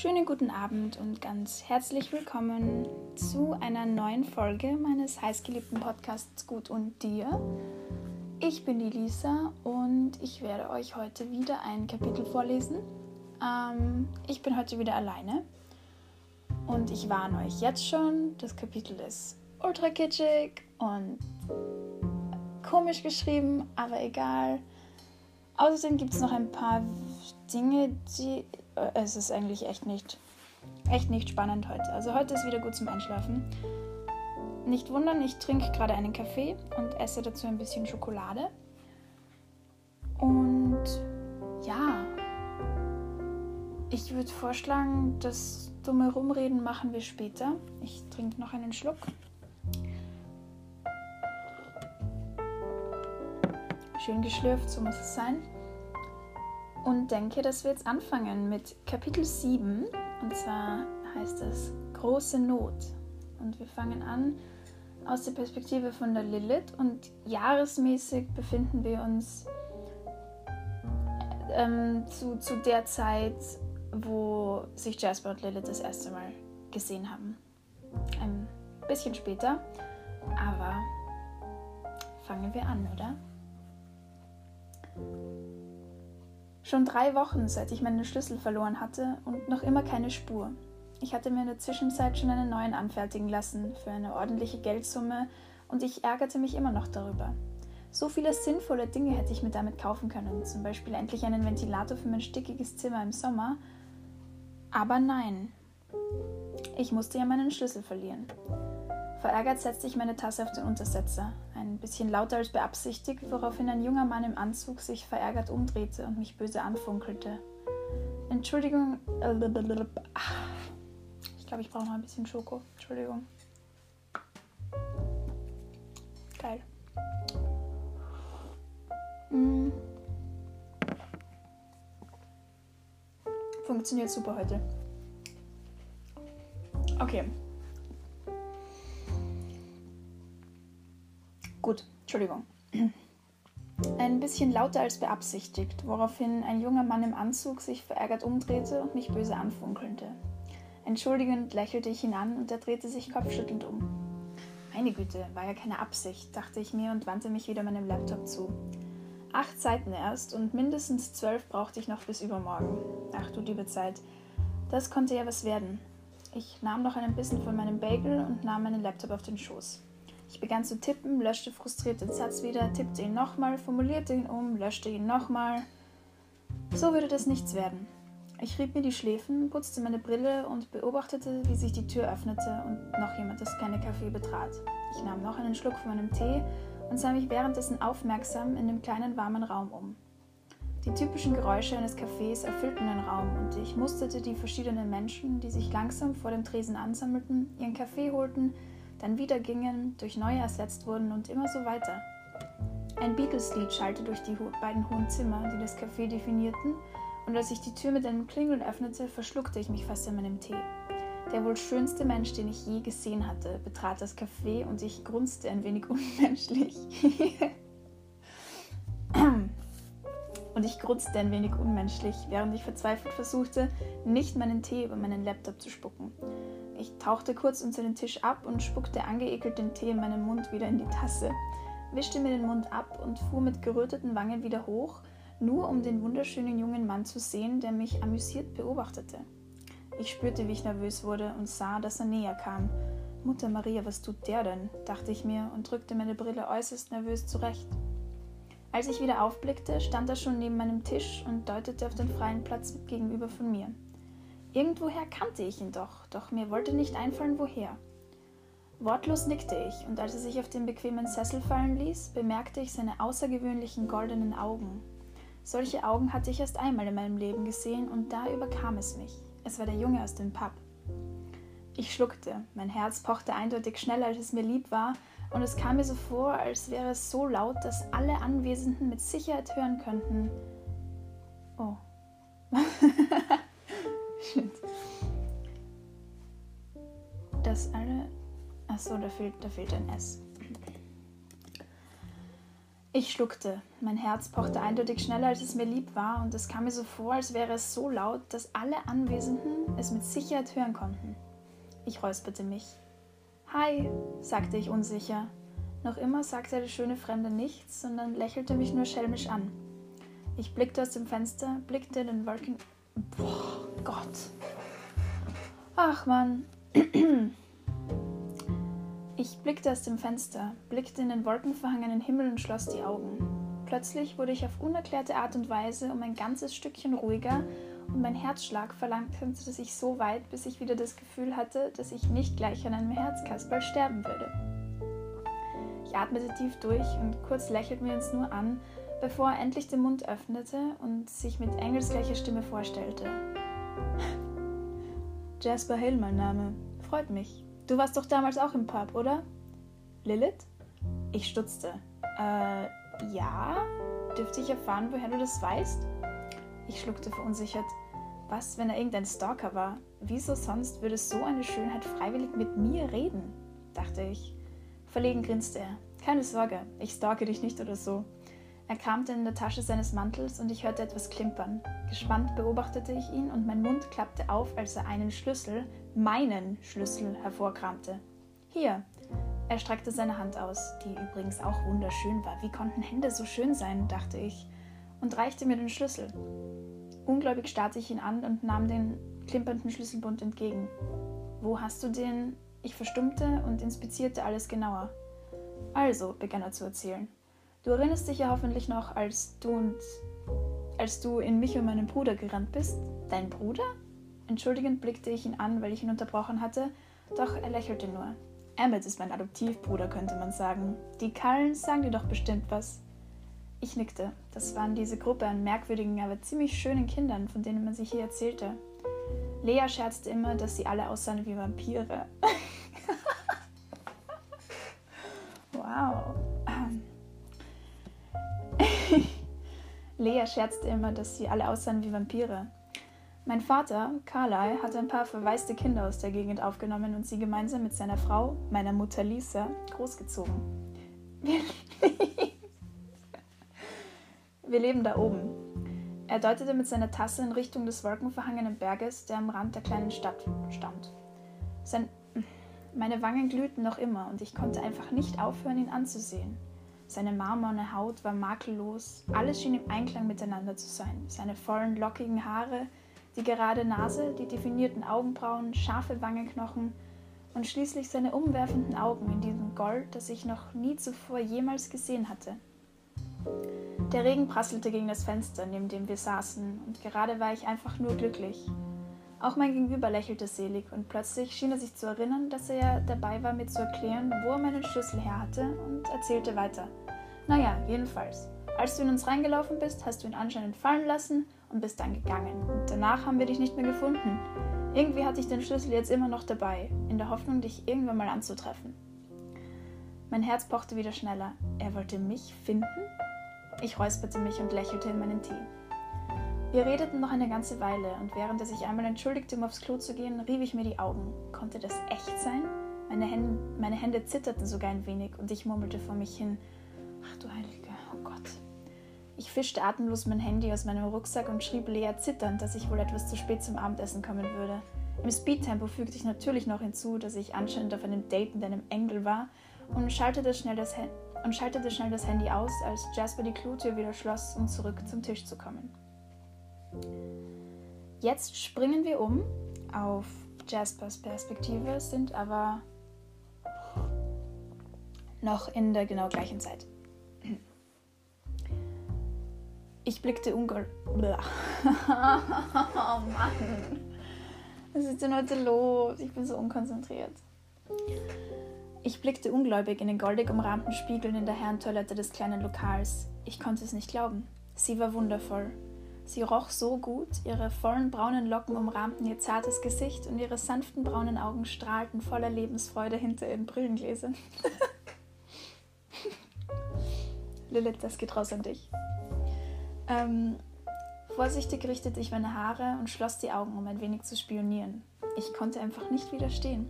Schönen guten Abend und ganz herzlich willkommen zu einer neuen Folge meines heißgeliebten Podcasts Gut und Dir. Ich bin die Lisa und ich werde euch heute wieder ein Kapitel vorlesen. Ähm, ich bin heute wieder alleine und ich warne euch jetzt schon, das Kapitel ist ultra kitschig und komisch geschrieben, aber egal. Außerdem gibt es noch ein paar Dinge, die. Äh, es ist eigentlich echt nicht, echt nicht spannend heute. Also heute ist wieder gut zum Einschlafen. Nicht wundern, ich trinke gerade einen Kaffee und esse dazu ein bisschen Schokolade. Und ja, ich würde vorschlagen, das dumme Rumreden machen wir später. Ich trinke noch einen Schluck. Schön geschlürft, so muss es sein und denke, dass wir jetzt anfangen mit Kapitel 7. Und zwar heißt es Große Not. Und wir fangen an aus der Perspektive von der Lilith und jahresmäßig befinden wir uns ähm, zu, zu der Zeit, wo sich Jasper und Lilith das erste Mal gesehen haben. Ein bisschen später, aber fangen wir an, oder? Schon drei Wochen, seit ich meinen Schlüssel verloren hatte und noch immer keine Spur. Ich hatte mir in der Zwischenzeit schon einen neuen anfertigen lassen für eine ordentliche Geldsumme und ich ärgerte mich immer noch darüber. So viele sinnvolle Dinge hätte ich mir damit kaufen können, zum Beispiel endlich einen Ventilator für mein stickiges Zimmer im Sommer. Aber nein, ich musste ja meinen Schlüssel verlieren. Verärgert setzte ich meine Tasse auf den Untersetzer, ein bisschen lauter als beabsichtigt, woraufhin ein junger Mann im Anzug sich verärgert umdrehte und mich böse anfunkelte. Entschuldigung. Ich glaube, ich brauche noch ein bisschen Schoko. Entschuldigung. Geil. Mm. Funktioniert super heute. Okay. Gut, Entschuldigung. Ein bisschen lauter als beabsichtigt, woraufhin ein junger Mann im Anzug sich verärgert umdrehte und mich böse anfunkelte. Entschuldigend lächelte ich ihn an und er drehte sich kopfschüttelnd um. Meine Güte, war ja keine Absicht, dachte ich mir und wandte mich wieder meinem Laptop zu. Acht Seiten erst und mindestens zwölf brauchte ich noch bis übermorgen. Ach du liebe Zeit, das konnte ja was werden. Ich nahm noch einen Bissen von meinem Bagel und nahm meinen Laptop auf den Schoß. Ich begann zu tippen, löschte frustriert den Satz wieder, tippte ihn nochmal, formulierte ihn um, löschte ihn nochmal. So würde das nichts werden. Ich rieb mir die Schläfen, putzte meine Brille und beobachtete, wie sich die Tür öffnete und noch jemand das kleine Café betrat. Ich nahm noch einen Schluck von meinem Tee und sah mich währenddessen aufmerksam in dem kleinen warmen Raum um. Die typischen Geräusche eines Cafés erfüllten den Raum und ich musterte die verschiedenen Menschen, die sich langsam vor dem Tresen ansammelten, ihren Kaffee holten, dann wieder gingen, durch neue ersetzt wurden und immer so weiter. Ein Beatles-Lied schallte durch die beiden hohen Zimmer, die das Café definierten, und als ich die Tür mit einem Klingeln öffnete, verschluckte ich mich fast an meinem Tee. Der wohl schönste Mensch, den ich je gesehen hatte, betrat das Café und ich grunzte ein wenig unmenschlich. und ich grunzte ein wenig unmenschlich, während ich verzweifelt versuchte, nicht meinen Tee über meinen Laptop zu spucken. Ich tauchte kurz unter den Tisch ab und spuckte angeekelt den Tee in meinem Mund wieder in die Tasse, wischte mir den Mund ab und fuhr mit geröteten Wangen wieder hoch, nur um den wunderschönen jungen Mann zu sehen, der mich amüsiert beobachtete. Ich spürte, wie ich nervös wurde und sah, dass er näher kam. Mutter Maria, was tut der denn? dachte ich mir und drückte meine Brille äußerst nervös zurecht. Als ich wieder aufblickte, stand er schon neben meinem Tisch und deutete auf den freien Platz gegenüber von mir. Irgendwoher kannte ich ihn doch, doch mir wollte nicht einfallen, woher. Wortlos nickte ich, und als er sich auf den bequemen Sessel fallen ließ, bemerkte ich seine außergewöhnlichen goldenen Augen. Solche Augen hatte ich erst einmal in meinem Leben gesehen, und da überkam es mich. Es war der Junge aus dem Pub. Ich schluckte, mein Herz pochte eindeutig schneller, als es mir lieb war, und es kam mir so vor, als wäre es so laut, dass alle Anwesenden mit Sicherheit hören könnten. Oh. Dass alle. Achso, da fehlt, da fehlt ein S. Ich schluckte. Mein Herz pochte eindeutig schneller, als es mir lieb war, und es kam mir so vor, als wäre es so laut, dass alle Anwesenden es mit Sicherheit hören konnten. Ich räusperte mich. Hi, sagte ich unsicher. Noch immer sagte der schöne Fremde nichts, sondern lächelte mich nur schelmisch an. Ich blickte aus dem Fenster, blickte in den Wolken. Boah, Gott. Ach Mann. Ich blickte aus dem Fenster, blickte in den wolkenverhangenen Himmel und schloss die Augen. Plötzlich wurde ich auf unerklärte Art und Weise um ein ganzes Stückchen ruhiger und mein Herzschlag verlangsamte sich so weit, bis ich wieder das Gefühl hatte, dass ich nicht gleich an einem Herzkasperl sterben würde. Ich atmete tief durch und kurz lächelte mir uns nur an, bevor er endlich den Mund öffnete und sich mit engelsgleicher Stimme vorstellte. Jasper Hill, mein Name. Freut mich. Du warst doch damals auch im Pub, oder? Lilith? Ich stutzte. Äh, ja? Dürfte ich erfahren, woher du das weißt? Ich schluckte verunsichert. Was, wenn er irgendein Stalker war? Wieso sonst würde so eine Schönheit freiwillig mit mir reden? dachte ich. Verlegen grinste er. Keine Sorge, ich stalke dich nicht oder so. Er kramte in der Tasche seines Mantels und ich hörte etwas klimpern. Gespannt beobachtete ich ihn und mein Mund klappte auf, als er einen Schlüssel, meinen Schlüssel hervorkramte. Hier. Er streckte seine Hand aus, die übrigens auch wunderschön war. Wie konnten Hände so schön sein, dachte ich, und reichte mir den Schlüssel. Ungläubig starrte ich ihn an und nahm den klimpernden Schlüsselbund entgegen. Wo hast du den? Ich verstummte und inspizierte alles genauer. Also, begann er zu erzählen. Du erinnerst dich ja hoffentlich noch, als du und als du in mich und meinen Bruder gerannt bist. Dein Bruder? Entschuldigend blickte ich ihn an, weil ich ihn unterbrochen hatte, doch er lächelte nur. Emmett ist mein Adoptivbruder, könnte man sagen. Die Cullens sagen dir doch bestimmt was. Ich nickte. Das waren diese Gruppe an merkwürdigen, aber ziemlich schönen Kindern, von denen man sich hier erzählte. Lea scherzte immer, dass sie alle aussahen wie Vampire. wow. Lea scherzte immer, dass sie alle aussahen wie Vampire. Mein Vater, Carlyle, hatte ein paar verwaiste Kinder aus der Gegend aufgenommen und sie gemeinsam mit seiner Frau, meiner Mutter Lisa, großgezogen. Wir, Wir leben da oben. Er deutete mit seiner Tasse in Richtung des wolkenverhangenen Berges, der am Rand der kleinen Stadt stand. Sein, meine Wangen glühten noch immer und ich konnte einfach nicht aufhören, ihn anzusehen. Seine marmorne Haut war makellos, alles schien im Einklang miteinander zu sein. Seine vollen, lockigen Haare, die gerade Nase, die definierten Augenbrauen, scharfe Wangenknochen und schließlich seine umwerfenden Augen in diesem Gold, das ich noch nie zuvor jemals gesehen hatte. Der Regen prasselte gegen das Fenster, neben dem wir saßen, und gerade war ich einfach nur glücklich. Auch mein Gegenüber lächelte selig, und plötzlich schien er sich zu erinnern, dass er ja dabei war, mir zu erklären, wo er meinen Schlüssel her hatte, und erzählte weiter. Naja, jedenfalls. Als du in uns reingelaufen bist, hast du ihn anscheinend fallen lassen und bist dann gegangen. Und danach haben wir dich nicht mehr gefunden. Irgendwie hatte ich den Schlüssel jetzt immer noch dabei, in der Hoffnung, dich irgendwann mal anzutreffen. Mein Herz pochte wieder schneller. Er wollte mich finden? Ich räusperte mich und lächelte in meinen Tee. Wir redeten noch eine ganze Weile und während er sich einmal entschuldigte, um aufs Klo zu gehen, rieb ich mir die Augen. Konnte das echt sein? Meine Hände, meine Hände zitterten sogar ein wenig und ich murmelte vor mich hin: Ach du Heilige, oh Gott. Ich fischte atemlos mein Handy aus meinem Rucksack und schrieb Lea zitternd, dass ich wohl etwas zu spät zum Abendessen kommen würde. Im Speedtempo fügte ich natürlich noch hinzu, dass ich anscheinend auf einem Date mit einem Engel war und schaltete schnell das Handy und schaltete schnell das Handy aus, als Jasper die Klotür wieder schloss, um zurück zum Tisch zu kommen. Jetzt springen wir um auf Jaspers Perspektive, sind aber noch in der genau gleichen Zeit. Ich blickte ungol. oh Mann. Was ist denn heute los? Ich bin so unkonzentriert. Ich blickte ungläubig in den goldig umrahmten Spiegeln in der Herrentoilette des kleinen Lokals. Ich konnte es nicht glauben. Sie war wundervoll. Sie roch so gut, ihre vollen braunen Locken umrahmten ihr zartes Gesicht und ihre sanften braunen Augen strahlten voller Lebensfreude hinter ihren Brillengläsern. Lilith, das geht raus an dich. Ähm, vorsichtig richtete ich meine Haare und schloss die Augen, um ein wenig zu spionieren. Ich konnte einfach nicht widerstehen.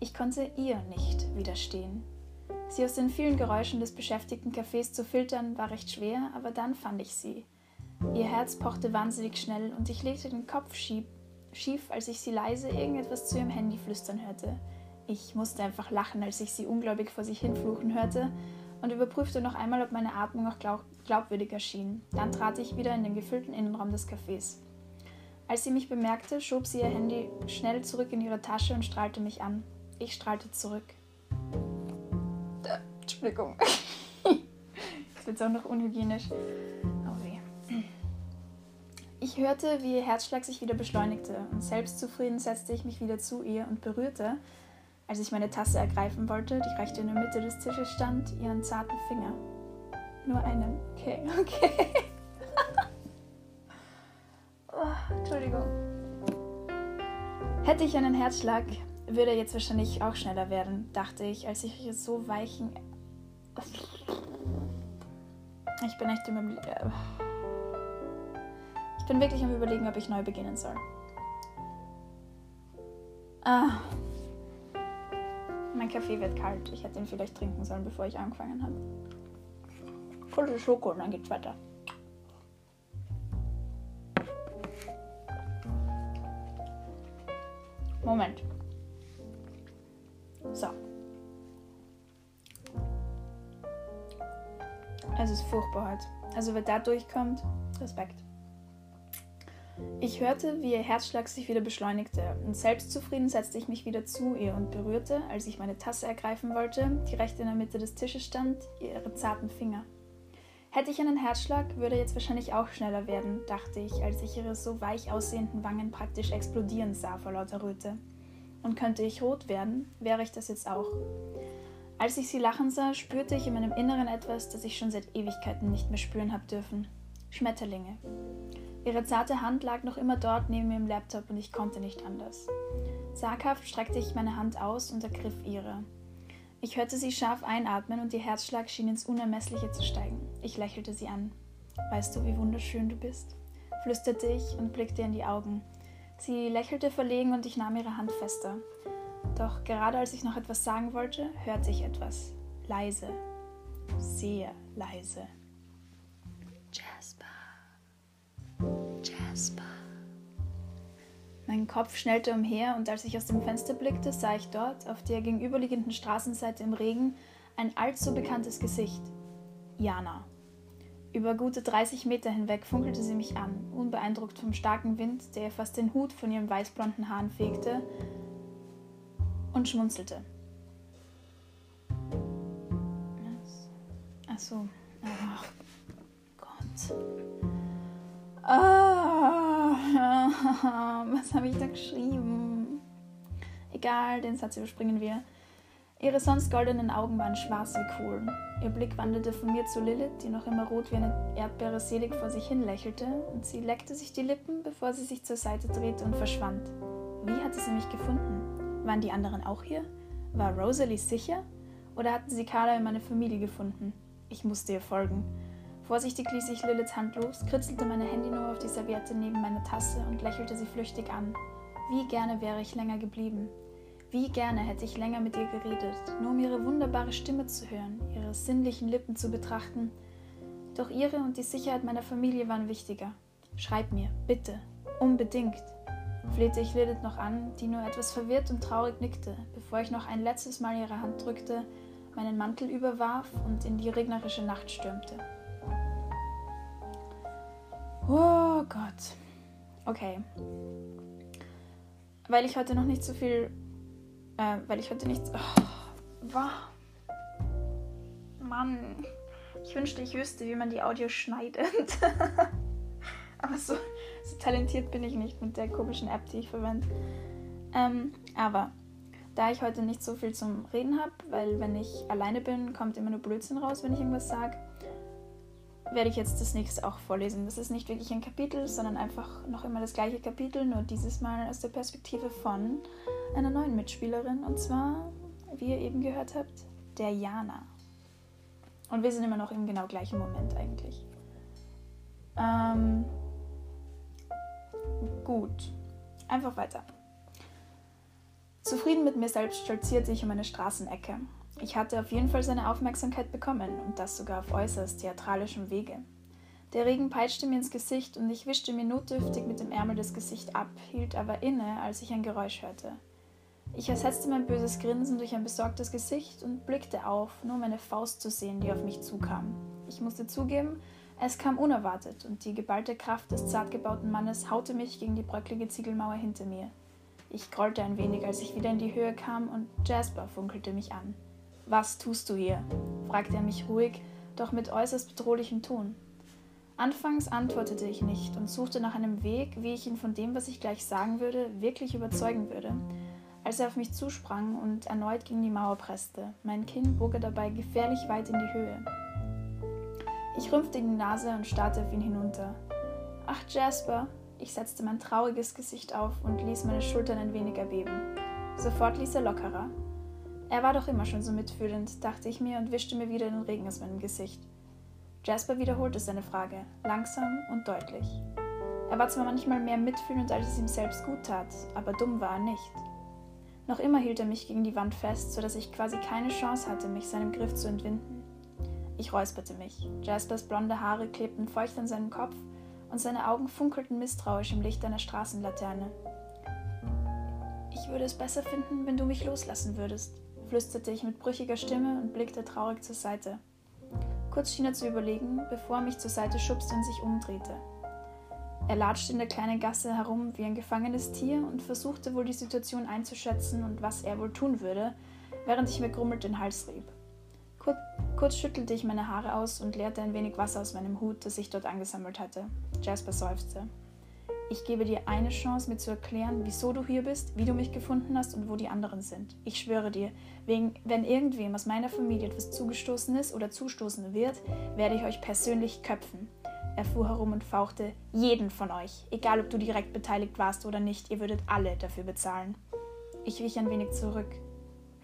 Ich konnte ihr nicht widerstehen. Sie aus den vielen Geräuschen des beschäftigten Cafés zu filtern, war recht schwer, aber dann fand ich sie. Ihr Herz pochte wahnsinnig schnell und ich legte den Kopf schief, als ich sie leise irgendetwas zu ihrem Handy flüstern hörte. Ich musste einfach lachen, als ich sie ungläubig vor sich hinfluchen hörte und überprüfte noch einmal, ob meine Atmung noch glaub glaubwürdig erschien. Dann trat ich wieder in den gefüllten Innenraum des Cafés. Als sie mich bemerkte, schob sie ihr Handy schnell zurück in ihre Tasche und strahlte mich an. Ich strahlte zurück. Entschuldigung. Jetzt wird auch noch unhygienisch. Ich hörte, wie ihr Herzschlag sich wieder beschleunigte und selbstzufrieden setzte ich mich wieder zu ihr und berührte, als ich meine Tasse ergreifen wollte, die recht in der Mitte des Tisches stand, ihren zarten Finger. Nur einen. Okay, okay. oh, Entschuldigung. Hätte ich einen Herzschlag, würde er jetzt wahrscheinlich auch schneller werden, dachte ich, als ich so weichen. Ich bin echt im. Bin wirklich am Überlegen, ob ich neu beginnen soll. Ah. Mein Kaffee wird kalt. Ich hätte ihn vielleicht trinken sollen, bevor ich angefangen habe. Volle Schoko und dann geht's weiter. Moment. So. Es ist furchtbar heute. Also wer da durchkommt, Respekt. Ich hörte, wie ihr Herzschlag sich wieder beschleunigte, und selbstzufrieden setzte ich mich wieder zu ihr und berührte, als ich meine Tasse ergreifen wollte, die recht in der Mitte des Tisches stand, ihre zarten Finger. Hätte ich einen Herzschlag, würde jetzt wahrscheinlich auch schneller werden, dachte ich, als ich ihre so weich aussehenden Wangen praktisch explodieren sah vor lauter Röte. Und könnte ich rot werden, wäre ich das jetzt auch. Als ich sie lachen sah, spürte ich in meinem Inneren etwas, das ich schon seit Ewigkeiten nicht mehr spüren habe dürfen. Schmetterlinge. Ihre zarte Hand lag noch immer dort neben mir im Laptop und ich konnte nicht anders. Zaghaft streckte ich meine Hand aus und ergriff ihre. Ich hörte sie scharf einatmen und ihr Herzschlag schien ins Unermessliche zu steigen. Ich lächelte sie an. Weißt du, wie wunderschön du bist? flüsterte ich und blickte in die Augen. Sie lächelte verlegen und ich nahm ihre Hand fester. Doch gerade als ich noch etwas sagen wollte, hörte ich etwas. Leise. Sehr leise. Jasper. Mein Kopf schnellte umher und als ich aus dem Fenster blickte, sah ich dort, auf der gegenüberliegenden Straßenseite im Regen, ein allzu bekanntes Gesicht. Jana. Über gute 30 Meter hinweg funkelte sie mich an, unbeeindruckt vom starken Wind, der ihr fast den Hut von ihren weißblonden Haaren fegte, und schmunzelte. Ach Gott. Ah, was habe ich da geschrieben? Egal, den Satz überspringen wir. Ihre sonst goldenen Augen waren schwarz wie Kohlen. Ihr Blick wanderte von mir zu Lilith, die noch immer rot wie eine Erdbeere selig vor sich hin lächelte, und sie leckte sich die Lippen, bevor sie sich zur Seite drehte und verschwand. Wie hatte sie mich gefunden? Waren die anderen auch hier? War Rosalie sicher? Oder hatten sie Carla in meine Familie gefunden? Ich musste ihr folgen. Vorsichtig ließ ich Liliths Hand los, kritzelte meine Handynummer auf die Serviette neben meiner Tasse und lächelte sie flüchtig an. Wie gerne wäre ich länger geblieben. Wie gerne hätte ich länger mit ihr geredet, nur um ihre wunderbare Stimme zu hören, ihre sinnlichen Lippen zu betrachten. Doch ihre und die Sicherheit meiner Familie waren wichtiger. Schreib mir, bitte, unbedingt, flehte ich Lilith noch an, die nur etwas verwirrt und traurig nickte, bevor ich noch ein letztes Mal ihre Hand drückte, meinen Mantel überwarf und in die regnerische Nacht stürmte. Oh Gott. Okay. Weil ich heute noch nicht so viel. Äh, weil ich heute nichts. Oh, wow. Mann. Ich wünschte, ich wüsste, wie man die Audio schneidet. aber so, so, talentiert bin ich nicht mit der komischen App, die ich verwende. Ähm, aber da ich heute nicht so viel zum Reden habe, weil wenn ich alleine bin, kommt immer nur Blödsinn raus, wenn ich irgendwas sage, werde ich jetzt das nächste auch vorlesen. Das ist nicht wirklich ein Kapitel, sondern einfach noch immer das gleiche Kapitel, nur dieses Mal aus der Perspektive von einer neuen Mitspielerin. Und zwar, wie ihr eben gehört habt, der Jana. Und wir sind immer noch im genau gleichen Moment eigentlich. Ähm, gut. Einfach weiter. Zufrieden mit mir selbst stolzierte ich um eine Straßenecke. Ich hatte auf jeden Fall seine Aufmerksamkeit bekommen und das sogar auf äußerst theatralischem Wege. Der Regen peitschte mir ins Gesicht und ich wischte mir notdürftig mit dem Ärmel das Gesicht ab, hielt aber inne, als ich ein Geräusch hörte. Ich ersetzte mein böses Grinsen durch ein besorgtes Gesicht und blickte auf, nur um meine Faust zu sehen, die auf mich zukam. Ich musste zugeben, es kam unerwartet und die geballte Kraft des zart gebauten Mannes haute mich gegen die bröcklige Ziegelmauer hinter mir. Ich grollte ein wenig, als ich wieder in die Höhe kam und Jasper funkelte mich an. Was tust du hier? fragte er mich ruhig, doch mit äußerst bedrohlichem Ton. Anfangs antwortete ich nicht und suchte nach einem Weg, wie ich ihn von dem, was ich gleich sagen würde, wirklich überzeugen würde, als er auf mich zusprang und erneut gegen die Mauer presste. Mein Kinn bog er dabei gefährlich weit in die Höhe. Ich rümpfte die Nase und starrte auf ihn hinunter. Ach, Jasper! Ich setzte mein trauriges Gesicht auf und ließ meine Schultern ein wenig erbeben. Sofort ließ er lockerer. Er war doch immer schon so mitfühlend, dachte ich mir und wischte mir wieder den Regen aus meinem Gesicht. Jasper wiederholte seine Frage, langsam und deutlich. Er war zwar manchmal mehr mitfühlend, als es ihm selbst gut tat, aber dumm war er nicht. Noch immer hielt er mich gegen die Wand fest, so dass ich quasi keine Chance hatte, mich seinem Griff zu entwinden. Ich räusperte mich. Jaspers blonde Haare klebten feucht an seinem Kopf und seine Augen funkelten misstrauisch im Licht einer Straßenlaterne. Ich würde es besser finden, wenn du mich loslassen würdest, flüsterte ich mit brüchiger Stimme und blickte traurig zur Seite. Kurz schien er zu überlegen, bevor er mich zur Seite schubste und sich umdrehte. Er latschte in der kleinen Gasse herum wie ein gefangenes Tier und versuchte wohl die Situation einzuschätzen und was er wohl tun würde, während ich mir grummelnd den Hals rieb. Kurz, kurz schüttelte ich meine Haare aus und leerte ein wenig Wasser aus meinem Hut, das ich dort angesammelt hatte. Jasper seufzte. Ich gebe dir eine Chance, mir zu erklären, wieso du hier bist, wie du mich gefunden hast und wo die anderen sind. Ich schwöre dir, wegen, wenn irgendwem aus meiner Familie etwas zugestoßen ist oder zustoßen wird, werde ich euch persönlich köpfen. Er fuhr herum und fauchte, jeden von euch, egal ob du direkt beteiligt warst oder nicht, ihr würdet alle dafür bezahlen. Ich wich ein wenig zurück.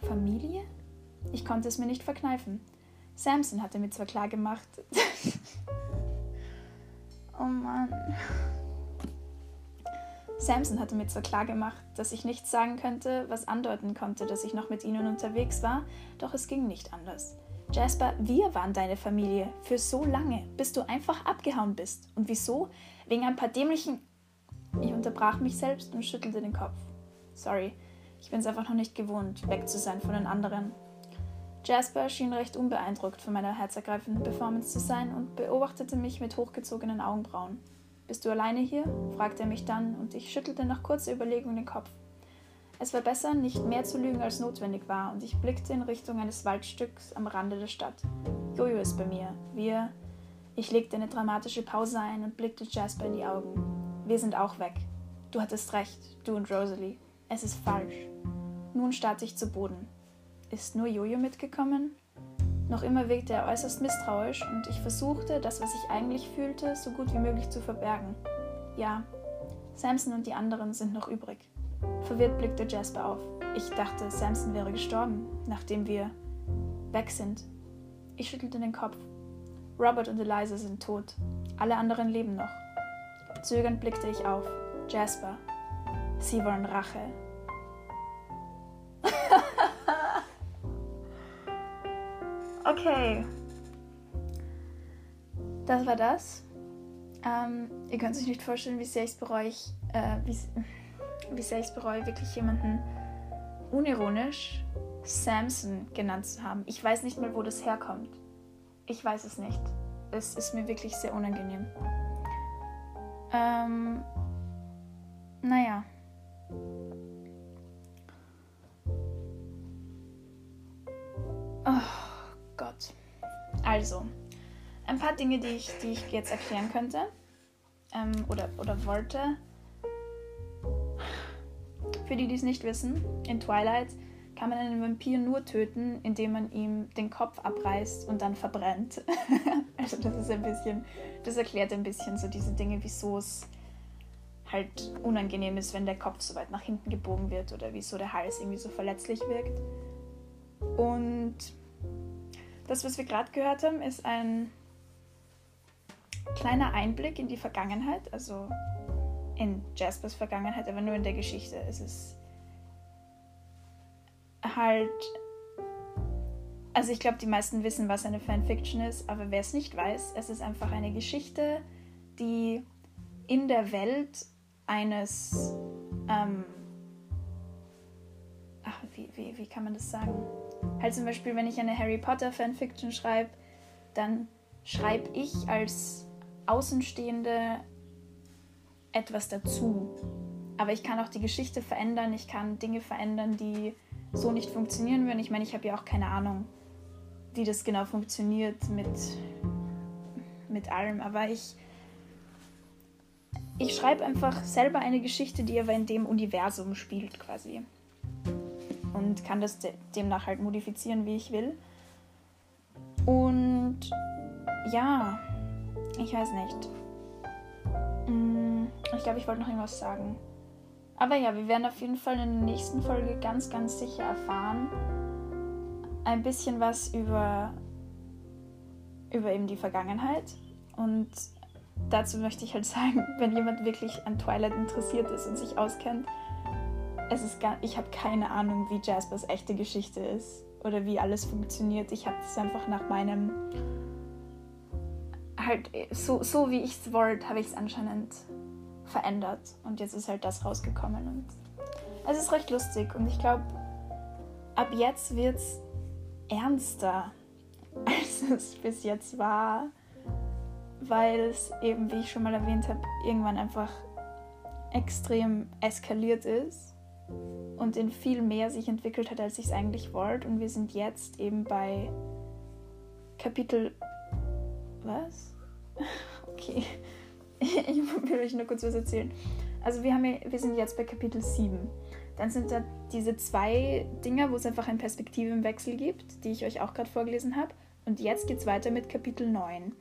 Familie? Ich konnte es mir nicht verkneifen. Samson hatte mir zwar klar gemacht. oh Mann. Samson hatte mir zwar klar gemacht, dass ich nichts sagen könnte, was andeuten konnte, dass ich noch mit ihnen unterwegs war, doch es ging nicht anders. Jasper, wir waren deine Familie für so lange, bis du einfach abgehauen bist. Und wieso? Wegen ein paar dämlichen. Ich unterbrach mich selbst und schüttelte den Kopf. Sorry, ich bin es einfach noch nicht gewohnt, weg zu sein von den anderen. Jasper schien recht unbeeindruckt von meiner herzergreifenden Performance zu sein und beobachtete mich mit hochgezogenen Augenbrauen. Bist du alleine hier? fragte er mich dann, und ich schüttelte nach kurzer Überlegung den Kopf. Es war besser, nicht mehr zu lügen, als notwendig war, und ich blickte in Richtung eines Waldstücks am Rande der Stadt. Jojo ist bei mir. Wir. Ich legte eine dramatische Pause ein und blickte Jasper in die Augen. Wir sind auch weg. Du hattest recht, du und Rosalie. Es ist falsch. Nun starrte ich zu Boden. Ist nur Jojo mitgekommen? Noch immer wirkte er äußerst misstrauisch und ich versuchte, das, was ich eigentlich fühlte, so gut wie möglich zu verbergen. Ja, Samson und die anderen sind noch übrig. Verwirrt blickte Jasper auf. Ich dachte, Samson wäre gestorben, nachdem wir weg sind. Ich schüttelte den Kopf. Robert und Eliza sind tot. Alle anderen leben noch. Zögernd blickte ich auf. Jasper. Sie wollen Rache. Okay. Das war das. Ähm, ihr könnt euch nicht vorstellen, wie sehr ich es bereue, äh, wie, wie bereue, wirklich jemanden unironisch Samson genannt zu haben. Ich weiß nicht mal, wo das herkommt. Ich weiß es nicht. Es ist mir wirklich sehr unangenehm. Ähm, naja. Oh. Gott. Also, ein paar Dinge, die ich, die ich jetzt erklären könnte ähm, oder, oder wollte. Für die, die es nicht wissen, in Twilight kann man einen Vampir nur töten, indem man ihm den Kopf abreißt und dann verbrennt. also das ist ein bisschen, das erklärt ein bisschen so diese Dinge, wieso es halt unangenehm ist, wenn der Kopf so weit nach hinten gebogen wird oder wieso der Hals irgendwie so verletzlich wirkt. Und das, was wir gerade gehört haben, ist ein kleiner Einblick in die Vergangenheit, also in Jaspers Vergangenheit, aber nur in der Geschichte. Es ist halt also ich glaube, die meisten wissen, was eine Fanfiction ist, aber wer es nicht weiß, es ist einfach eine Geschichte, die in der Welt eines, ähm, ach, wie, wie, wie kann man das sagen? Halt zum Beispiel, wenn ich eine Harry Potter Fanfiction schreibe, dann schreibe ich als Außenstehende etwas dazu. Aber ich kann auch die Geschichte verändern, ich kann Dinge verändern, die so nicht funktionieren würden. Ich meine, ich habe ja auch keine Ahnung, wie das genau funktioniert mit, mit allem. Aber ich, ich schreibe einfach selber eine Geschichte, die aber in dem Universum spielt quasi. Und kann das de demnach halt modifizieren, wie ich will. Und ja, ich weiß nicht. Mm, ich glaube, ich wollte noch irgendwas sagen. Aber ja, wir werden auf jeden Fall in der nächsten Folge ganz, ganz sicher erfahren, ein bisschen was über, über eben die Vergangenheit. Und dazu möchte ich halt sagen, wenn jemand wirklich an Twilight interessiert ist und sich auskennt, es ist gar, ich habe keine Ahnung, wie Jaspers echte Geschichte ist oder wie alles funktioniert. Ich habe das einfach nach meinem halt so, so wie ich es wollte, habe ich es anscheinend verändert. Und jetzt ist halt das rausgekommen und es ist recht lustig. Und ich glaube, ab jetzt wird es ernster, als es bis jetzt war, weil es eben, wie ich schon mal erwähnt habe, irgendwann einfach extrem eskaliert ist und in viel mehr sich entwickelt hat, als ich es eigentlich wollte. Und wir sind jetzt eben bei Kapitel. Was? Okay. Ich will euch nur kurz was erzählen. Also wir, haben, wir sind jetzt bei Kapitel 7. Dann sind da diese zwei Dinger, wo es einfach einen Perspektivenwechsel gibt, die ich euch auch gerade vorgelesen habe. Und jetzt geht es weiter mit Kapitel 9.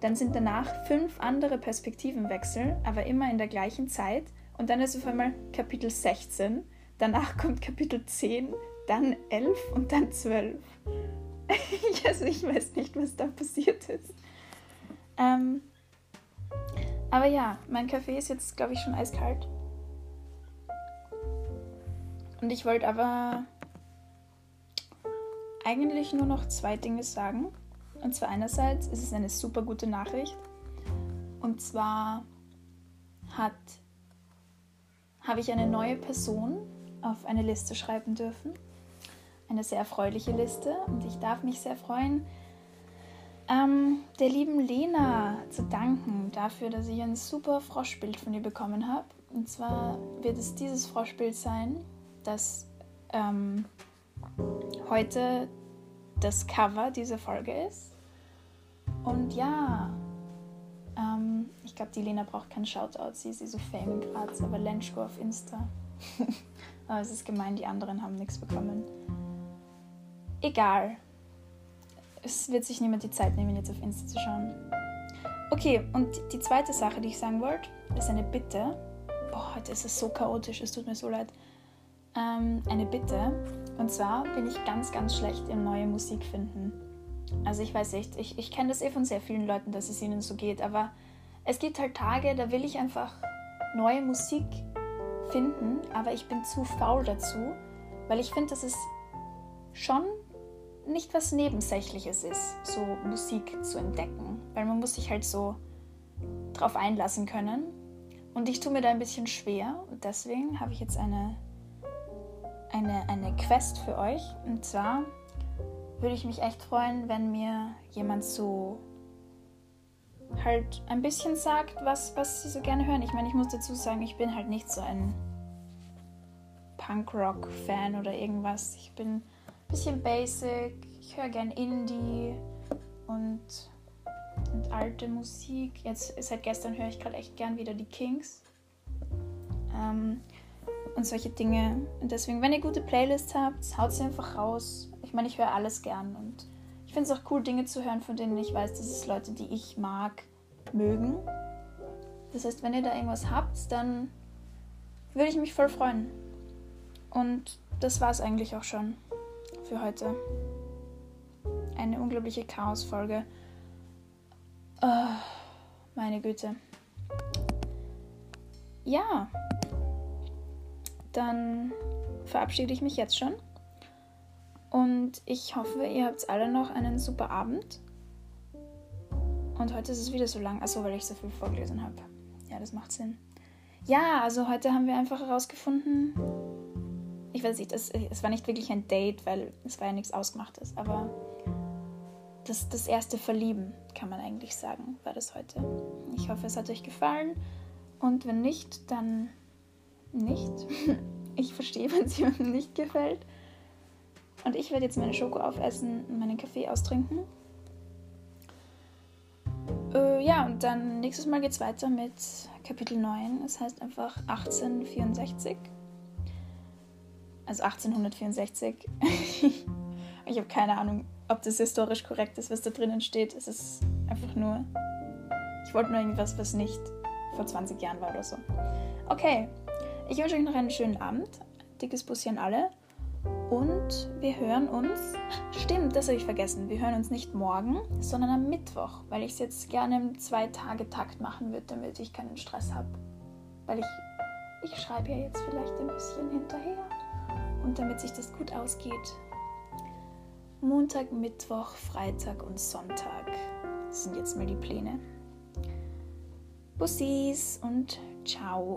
Dann sind danach fünf andere Perspektivenwechsel, aber immer in der gleichen Zeit. Und dann ist auf einmal Kapitel 16. Danach kommt Kapitel 10, dann 11 und dann 12. also ich weiß nicht, was da passiert ist. Ähm, aber ja, mein Kaffee ist jetzt, glaube ich, schon eiskalt. Und ich wollte aber eigentlich nur noch zwei Dinge sagen. Und zwar einerseits ist es eine super gute Nachricht. Und zwar hat habe ich eine neue Person auf eine Liste schreiben dürfen. Eine sehr erfreuliche Liste und ich darf mich sehr freuen, ähm, der lieben Lena zu danken dafür, dass ich ein super Froschbild von ihr bekommen habe. Und zwar wird es dieses Froschbild sein, das ähm, heute das Cover dieser Folge ist. Und ja, ähm, ich glaube, die Lena braucht keinen Shoutout, sie ist so fame in Graz, aber Lenschko auf Insta. aber es ist gemein, die anderen haben nichts bekommen. Egal. Es wird sich niemand die Zeit nehmen, jetzt auf Insta zu schauen. Okay, und die zweite Sache, die ich sagen wollte, ist eine Bitte. Boah, heute ist es so chaotisch, es tut mir so leid ähm, eine Bitte. Und zwar bin ich ganz, ganz schlecht im neue Musik finden. Also ich weiß nicht, ich, ich kenne das eh von sehr vielen Leuten, dass es ihnen so geht, aber es gibt halt Tage, da will ich einfach neue Musik finden, aber ich bin zu faul dazu, weil ich finde, dass es schon nicht was Nebensächliches ist, so Musik zu entdecken, weil man muss sich halt so drauf einlassen können. Und ich tue mir da ein bisschen schwer und deswegen habe ich jetzt eine eine, eine Quest für euch. Und zwar würde ich mich echt freuen, wenn mir jemand so halt ein bisschen sagt, was, was sie so gerne hören. Ich meine, ich muss dazu sagen, ich bin halt nicht so ein Punkrock-Fan oder irgendwas. Ich bin ein bisschen basic, ich höre gern Indie und, und alte Musik. Jetzt seit gestern höre ich gerade echt gern wieder die Kings. Ähm, und solche Dinge. Und deswegen, wenn ihr gute Playlists habt, haut sie einfach raus. Ich meine, ich höre alles gern und ich finde es auch cool, Dinge zu hören, von denen ich weiß, dass es Leute, die ich mag, mögen. Das heißt, wenn ihr da irgendwas habt, dann würde ich mich voll freuen. Und das war es eigentlich auch schon für heute. Eine unglaubliche Chaos-Folge. Oh, meine Güte. Ja, dann verabschiede ich mich jetzt schon. Und ich hoffe, ihr habt alle noch einen super Abend. Und heute ist es wieder so lang. Achso, weil ich so viel vorgelesen habe. Ja, das macht Sinn. Ja, also heute haben wir einfach herausgefunden. Ich weiß nicht, es, es war nicht wirklich ein Date, weil es war ja nichts Ausgemachtes. Aber das, das erste Verlieben, kann man eigentlich sagen, war das heute. Ich hoffe, es hat euch gefallen. Und wenn nicht, dann nicht. Ich verstehe, wenn es jemandem nicht gefällt. Und ich werde jetzt meine Schoko aufessen und meinen Kaffee austrinken. Äh, ja, und dann nächstes Mal geht es weiter mit Kapitel 9. Es heißt einfach 1864. Also 1864. ich habe keine Ahnung, ob das historisch korrekt ist, was da drinnen steht. Es ist einfach nur. Ich wollte nur irgendwas, was nicht vor 20 Jahren war oder so. Okay, ich wünsche euch noch einen schönen Abend. Dickes Bussi an alle. Und wir hören uns. Stimmt, das habe ich vergessen. Wir hören uns nicht morgen, sondern am Mittwoch, weil ich es jetzt gerne im Zwei-Tage-Takt machen würde, damit ich keinen Stress habe. Weil ich, ich schreibe ja jetzt vielleicht ein bisschen hinterher. Und damit sich das gut ausgeht. Montag, Mittwoch, Freitag und Sonntag sind jetzt mal die Pläne. Bussis und ciao.